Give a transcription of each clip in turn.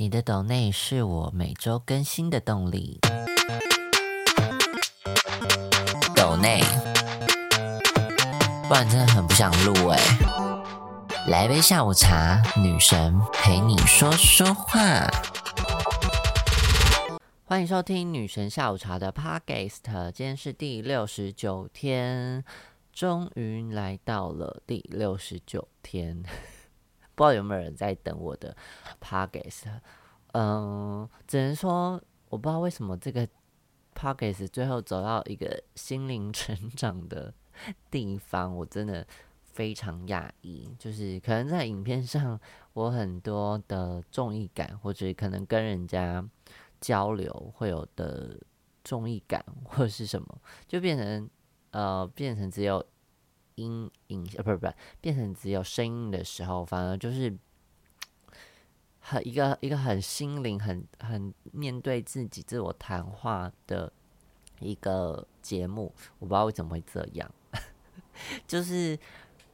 你的抖内是我每周更新的动力。抖内，不然真的很不想录哎。来杯下午茶，女神陪你说说话。欢迎收听女神下午茶的 Podcast，今天是第六十九天，终于来到了第六十九天。不知道有没有人在等我的 podcast，嗯，只能说我不知道为什么这个 podcast 最后走到一个心灵成长的地方，我真的非常讶异。就是可能在影片上，我很多的综艺感，或者可能跟人家交流会有的综艺感，或者是什么，就变成呃，变成只有。音影呃不是不是变成只有声音的时候，反而就是很一个一个很心灵很很面对自己自我谈话的一个节目。我不知道为什么会这样，就是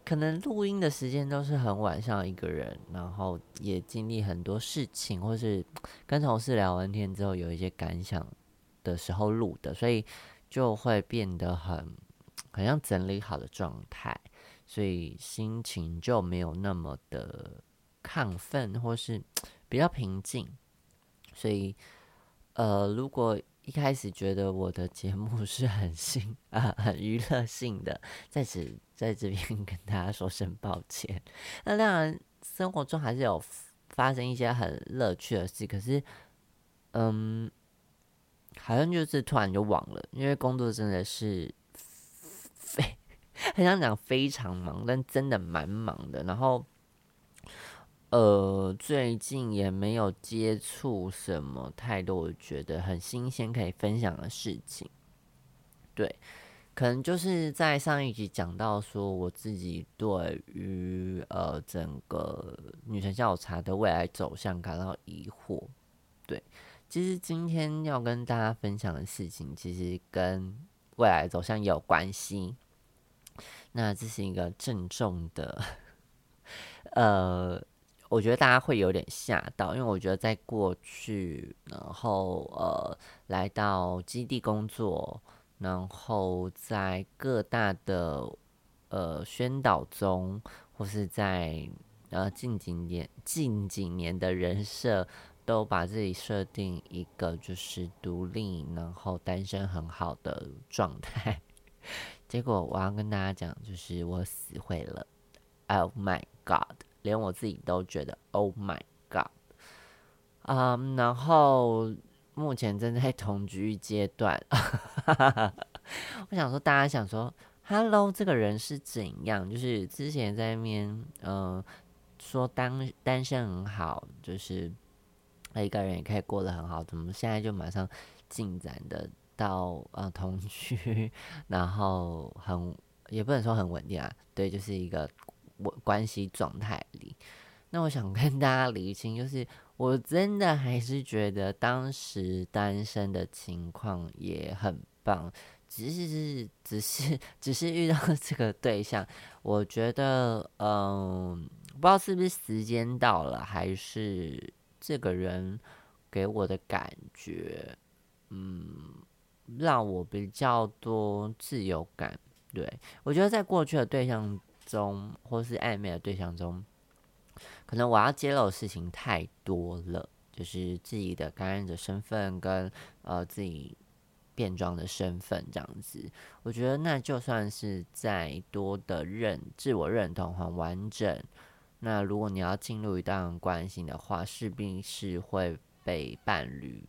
可能录音的时间都是很晚上一个人，然后也经历很多事情，或是跟同事聊完天之后有一些感想的时候录的，所以就会变得很。好像整理好的状态，所以心情就没有那么的亢奋，或是比较平静。所以，呃，如果一开始觉得我的节目 是很新啊、很娱乐性的，在此在这边 跟大家说声抱歉。那当然，生活中还是有发生一些很乐趣的事，可是，嗯，好像就是突然就忘了，因为工作真的是。非 很想讲非常忙，但真的蛮忙的。然后，呃，最近也没有接触什么太多我觉得很新鲜可以分享的事情。对，可能就是在上一集讲到说，我自己对于呃整个女神下午茶的未来走向感到疑惑。对，其实今天要跟大家分享的事情，其实跟未来走向有关系，那这是一个郑重的，呃，我觉得大家会有点吓到，因为我觉得在过去，然后呃，来到基地工作，然后在各大的呃宣导中，或是在呃近几年近几年的人设。都把自己设定一个就是独立，然后单身很好的状态。结果我要跟大家讲，就是我死会了。Oh my god！连我自己都觉得 Oh my god！啊，然后目前正在同居阶段。我想说，大家想说，Hello，这个人是怎样？就是之前在面，嗯，说单单身很好，就是。一个人也可以过得很好，怎么现在就马上进展的到呃同居，然后很也不能说很稳定啊，对，就是一个稳关系状态里。那我想跟大家理清，就是我真的还是觉得当时单身的情况也很棒，只是只是只是遇到这个对象，我觉得嗯，不知道是不是时间到了，还是。这个人给我的感觉，嗯，让我比较多自由感。对我觉得，在过去的对象中，或是暧昧的对象中，可能我要揭露的事情太多了，就是自己的感染者身份跟呃自己变装的身份这样子。我觉得那就算是再多的认自我认同很完整。那如果你要进入一段关系的话，势必是会被伴侣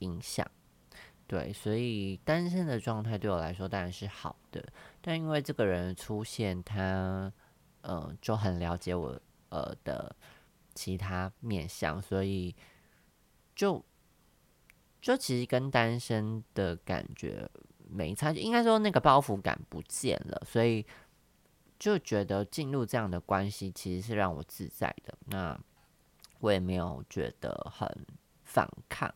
影响，对，所以单身的状态对我来说当然是好的。但因为这个人出现，他呃就很了解我呃的其他面相，所以就就其实跟单身的感觉没差，应该说那个包袱感不见了，所以。就觉得进入这样的关系其实是让我自在的，那我也没有觉得很反抗，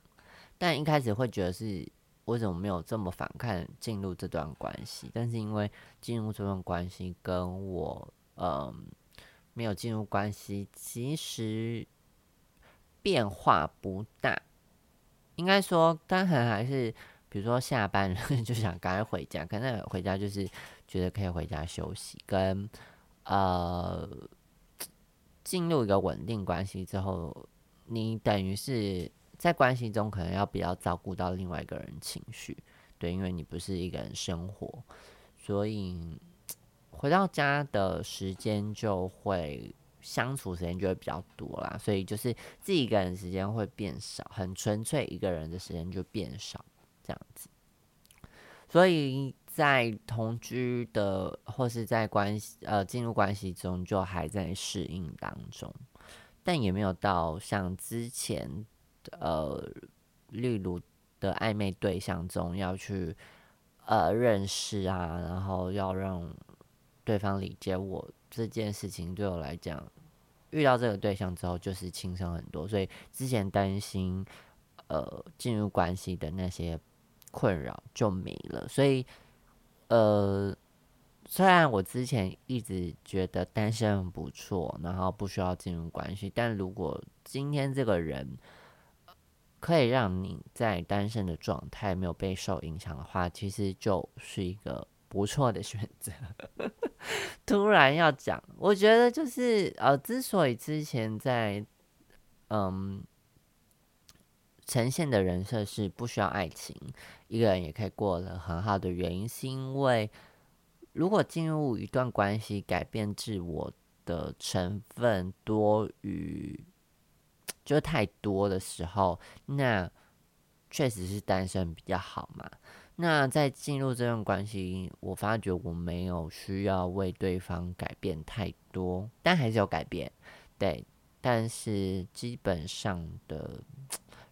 但一开始会觉得是为什么没有这么反抗进入这段关系？但是因为进入这段关系跟我嗯没有进入关系，其实变化不大。应该说，当然还是，比如说下班 就想赶快回家，可能回家就是觉得可以回家休息，跟呃进入一个稳定关系之后，你等于是在关系中可能要比较照顾到另外一个人情绪，对，因为你不是一个人生活，所以回到家的时间就会。相处时间就会比较多啦，所以就是自己一个人时间会变少，很纯粹一个人的时间就变少，这样子。所以在同居的或是在关系呃进入关系中，就还在适应当中，但也没有到像之前呃例如的暧昧对象中要去呃认识啊，然后要让对方理解我。这件事情对我来讲，遇到这个对象之后就是轻松很多，所以之前担心呃进入关系的那些困扰就没了。所以呃，虽然我之前一直觉得单身很不错，然后不需要进入关系，但如果今天这个人可以让你在单身的状态没有被受影响的话，其实就是一个。不错的选择。突然要讲，我觉得就是呃，之所以之前在嗯呈现的人设是不需要爱情，一个人也可以过得很好的原因，是因为如果进入一段关系，改变自我的成分多于就太多的时候，那确实是单身比较好嘛。那在进入这段关系，我发觉我没有需要为对方改变太多，但还是有改变，对，但是基本上的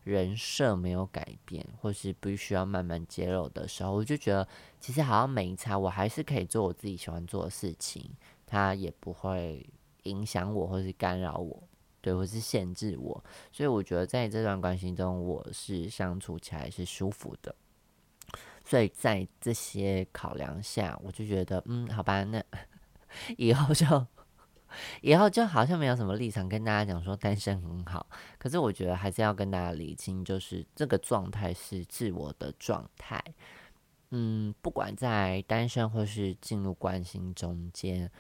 人设没有改变，或是必须要慢慢揭露的时候，我就觉得其实好像没差，我还是可以做我自己喜欢做的事情，他也不会影响我或是干扰我，对，或是限制我，所以我觉得在这段关系中，我是相处起来是舒服的。所以在这些考量下，我就觉得，嗯，好吧，那 以后就以后就好像没有什么立场跟大家讲说单身很好。可是我觉得还是要跟大家理清，就是这个状态是自我的状态。嗯，不管在单身或是进入关心中间，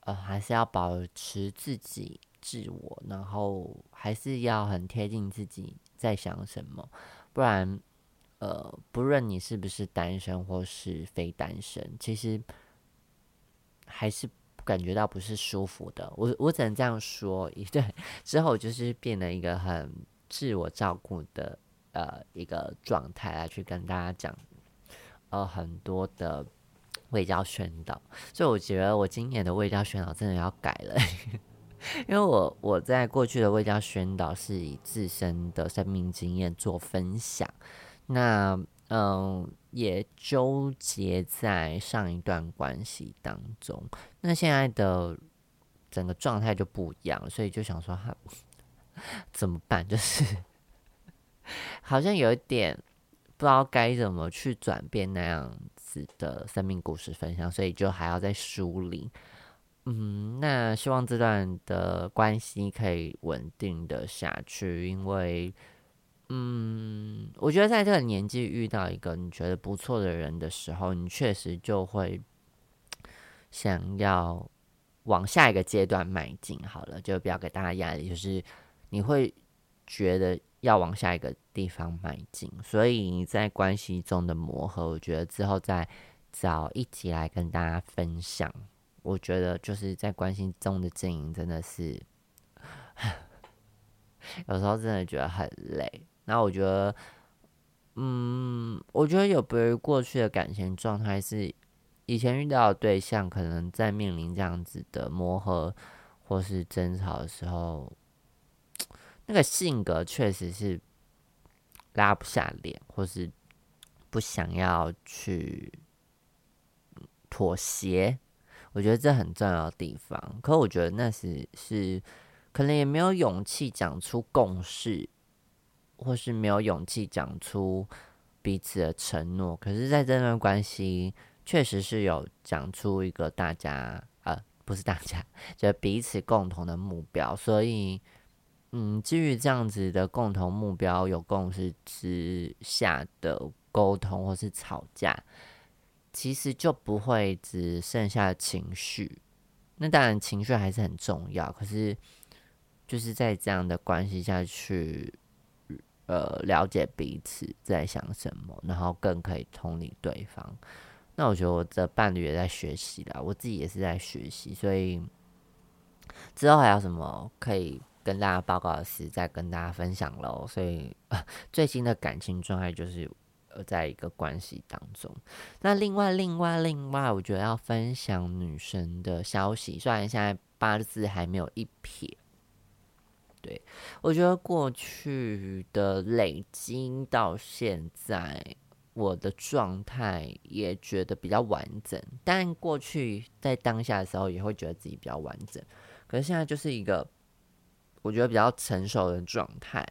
呃，还是要保持自己自我，然后还是要很贴近自己在想什么，不然。呃，不论你是不是单身或是非单身，其实还是感觉到不是舒服的。我我只能这样说，一 对，之后就是变了一个很自我照顾的呃一个状态来去跟大家讲，呃，很多的味教宣导。所以我觉得我今年的味教宣导真的要改了，因为我我在过去的味教宣导是以自身的生命经验做分享。那嗯，也纠结在上一段关系当中。那现在的整个状态就不一样，所以就想说，哈，怎么办？就是 好像有一点不知道该怎么去转变那样子的生命故事分享，所以就还要再梳理。嗯，那希望这段的关系可以稳定的下去，因为。嗯，我觉得在这个年纪遇到一个你觉得不错的人的时候，你确实就会想要往下一个阶段迈进。好了，就不要给大家压力，就是你会觉得要往下一个地方迈进。所以你在关系中的磨合，我觉得之后再找一集来跟大家分享。我觉得就是在关系中的经营真的是 有时候真的觉得很累。那我觉得，嗯，我觉得有别于过去的感情状态，是以前遇到的对象，可能在面临这样子的磨合或是争吵的时候，那个性格确实是拉不下脸，或是不想要去妥协。我觉得这很重要的地方，可我觉得那是是可能也没有勇气讲出共识。或是没有勇气讲出彼此的承诺，可是在这段关系确实是有讲出一个大家呃不是大家，就彼此共同的目标，所以嗯，基于这样子的共同目标、有共识之下的沟通或是吵架，其实就不会只剩下情绪。那当然，情绪还是很重要，可是就是在这样的关系下去。呃，了解彼此在想什么，然后更可以同理对方。那我觉得我的伴侣也在学习啦，我自己也是在学习，所以之后还有什么可以跟大家报告的事，再跟大家分享喽。所以 最新的感情状态就是呃，在一个关系当中。那另外，另外，另外，我觉得要分享女生的消息，虽然现在八字还没有一撇。对，我觉得过去的累积到现在，我的状态也觉得比较完整。但过去在当下的时候，也会觉得自己比较完整。可是现在就是一个我觉得比较成熟的状态。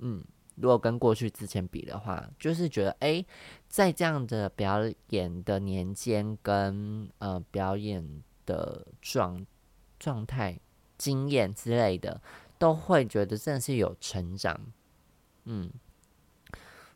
嗯，如果跟过去之前比的话，就是觉得哎，在这样的表演的年间跟呃表演的状状态、经验之类的。都会觉得真的是有成长，嗯，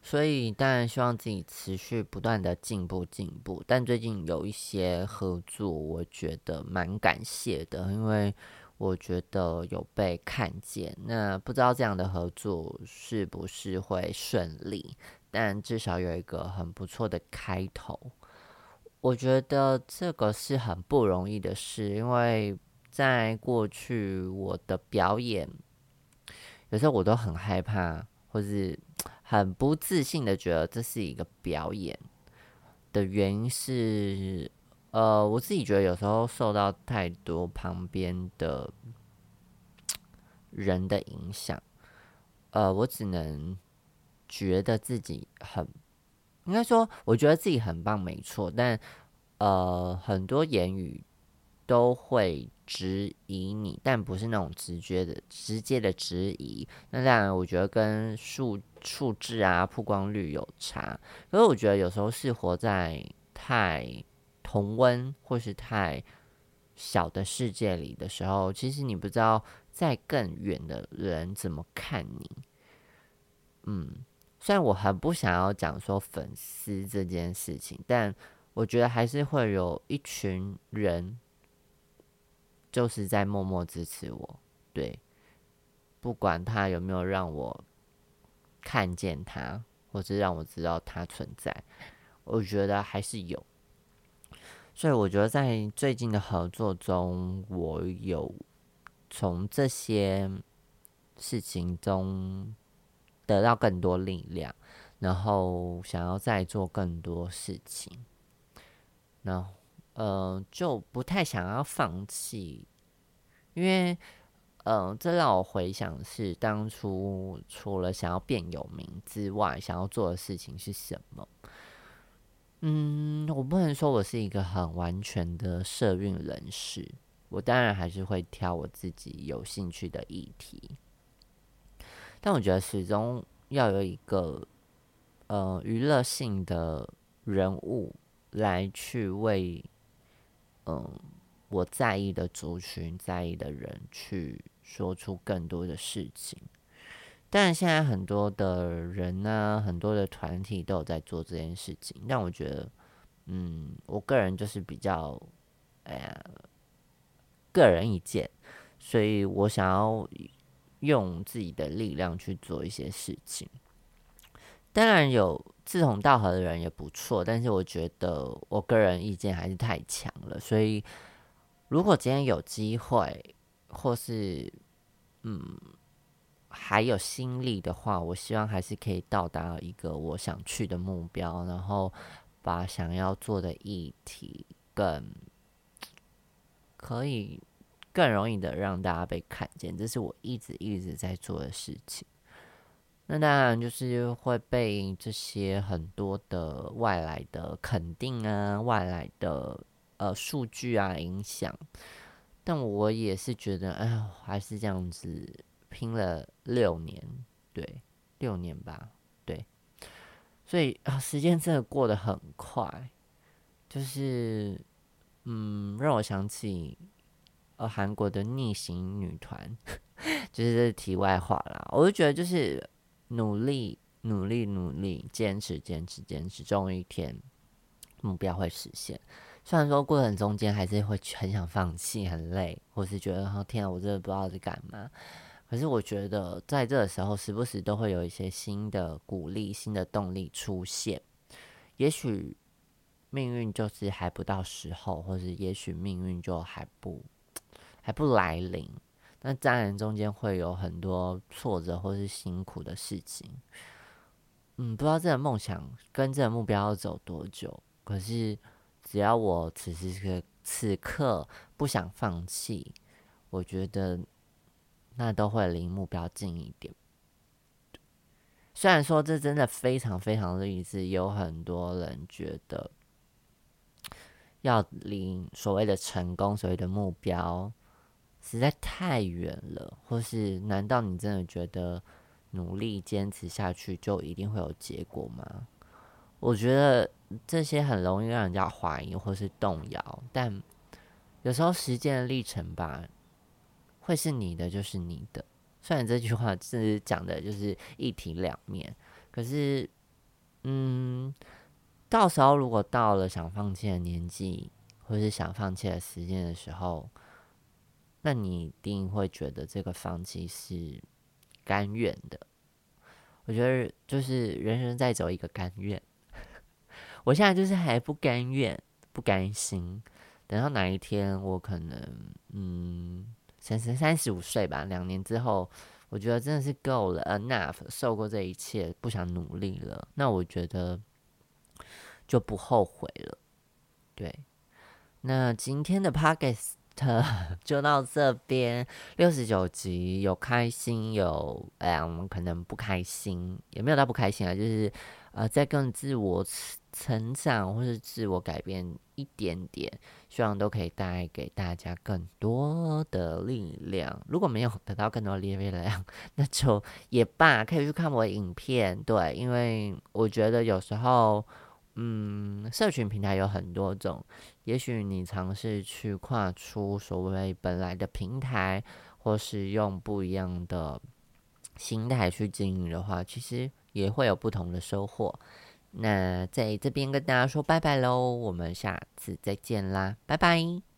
所以当然希望自己持续不断的进步进步。但最近有一些合作，我觉得蛮感谢的，因为我觉得有被看见。那不知道这样的合作是不是会顺利？但至少有一个很不错的开头。我觉得这个是很不容易的事，因为。在过去，我的表演有时候我都很害怕，或是 很不自信的觉得这是一个表演的原因是，呃，我自己觉得有时候受到太多旁边的人的影响，呃，我只能觉得自己很，应该说，我觉得自己很棒，没错，但呃，很多言语都会。质疑你，但不是那种直觉的、直接的质疑。那当然，我觉得跟数数字啊、曝光率有差。可是我觉得有时候是活在太同温或是太小的世界里的时候，其实你不知道在更远的人怎么看你。嗯，虽然我很不想要讲说粉丝这件事情，但我觉得还是会有一群人。就是在默默支持我，对，不管他有没有让我看见他，或是让我知道他存在，我觉得还是有。所以我觉得在最近的合作中，我有从这些事情中得到更多力量，然后想要再做更多事情，然后。呃，就不太想要放弃，因为，呃，这让我回想是当初除了想要变有名之外，想要做的事情是什么？嗯，我不能说我是一个很完全的社运人士，我当然还是会挑我自己有兴趣的议题，但我觉得始终要有一个呃娱乐性的人物来去为。嗯，我在意的族群，在意的人，去说出更多的事情。但现在很多的人呢，很多的团体都有在做这件事情。但我觉得，嗯，我个人就是比较，哎呀，个人意见，所以我想要用自己的力量去做一些事情。当然有。志同道合的人也不错，但是我觉得我个人意见还是太强了。所以，如果今天有机会，或是嗯还有心力的话，我希望还是可以到达一个我想去的目标，然后把想要做的议题更可以更容易的让大家被看见。这是我一直一直在做的事情。那当然就是会被这些很多的外来的肯定啊、外来的呃数据啊影响，但我也是觉得，哎，还是这样子拼了六年，对，六年吧，对，所以啊，时间真的过得很快，就是嗯，让我想起呃韩国的逆行女团。就是这题外话啦。我就觉得就是努力、努力、努力，坚持、坚持、坚持，终有一天目标会实现。虽然说过程中间还是会很想放弃、很累，或是觉得哦天啊，我真的不知道在干嘛。可是我觉得在这个时候，时不时都会有一些新的鼓励、新的动力出现。也许命运就是还不到时候，或是也许命运就还不还不来临。那当然中间会有很多挫折或是辛苦的事情。嗯，不知道这个梦想跟这个目标要走多久。可是只要我此时此此刻不想放弃，我觉得那都会离目标近一点。虽然说这真的非常非常励志，有很多人觉得要离所谓的成功、所谓的目标实在太远了，或是难道你真的觉得努力坚持下去就一定会有结果吗？我觉得这些很容易让人家怀疑或是动摇，但有时候时间的历程吧，会是你的就是你的。虽然这句话是讲的就是一体两面，可是，嗯，到时候如果到了想放弃的年纪，或是想放弃的时间的时候，那你一定会觉得这个放弃是甘愿的。我觉得就是人生在走一个甘愿，我现在就是还不甘愿、不甘心，等到哪一天我可能，嗯。三十三十五岁吧，两年之后，我觉得真的是够了，enough，受过这一切，不想努力了。那我觉得就不后悔了。对，那今天的 podcast 就到这边，六十九集，有开心，有哎呀，我们可能不开心，也没有到不开心啊，就是呃，在更自我。成长或是自我改变一点点，希望都可以带给大家更多的力量。如果没有得到更多的力量，那就也罢，可以去看我的影片。对，因为我觉得有时候，嗯，社群平台有很多种，也许你尝试去跨出所谓本来的平台，或是用不一样的心态去经营的话，其实也会有不同的收获。那在这边跟大家说拜拜喽，我们下次再见啦，拜拜。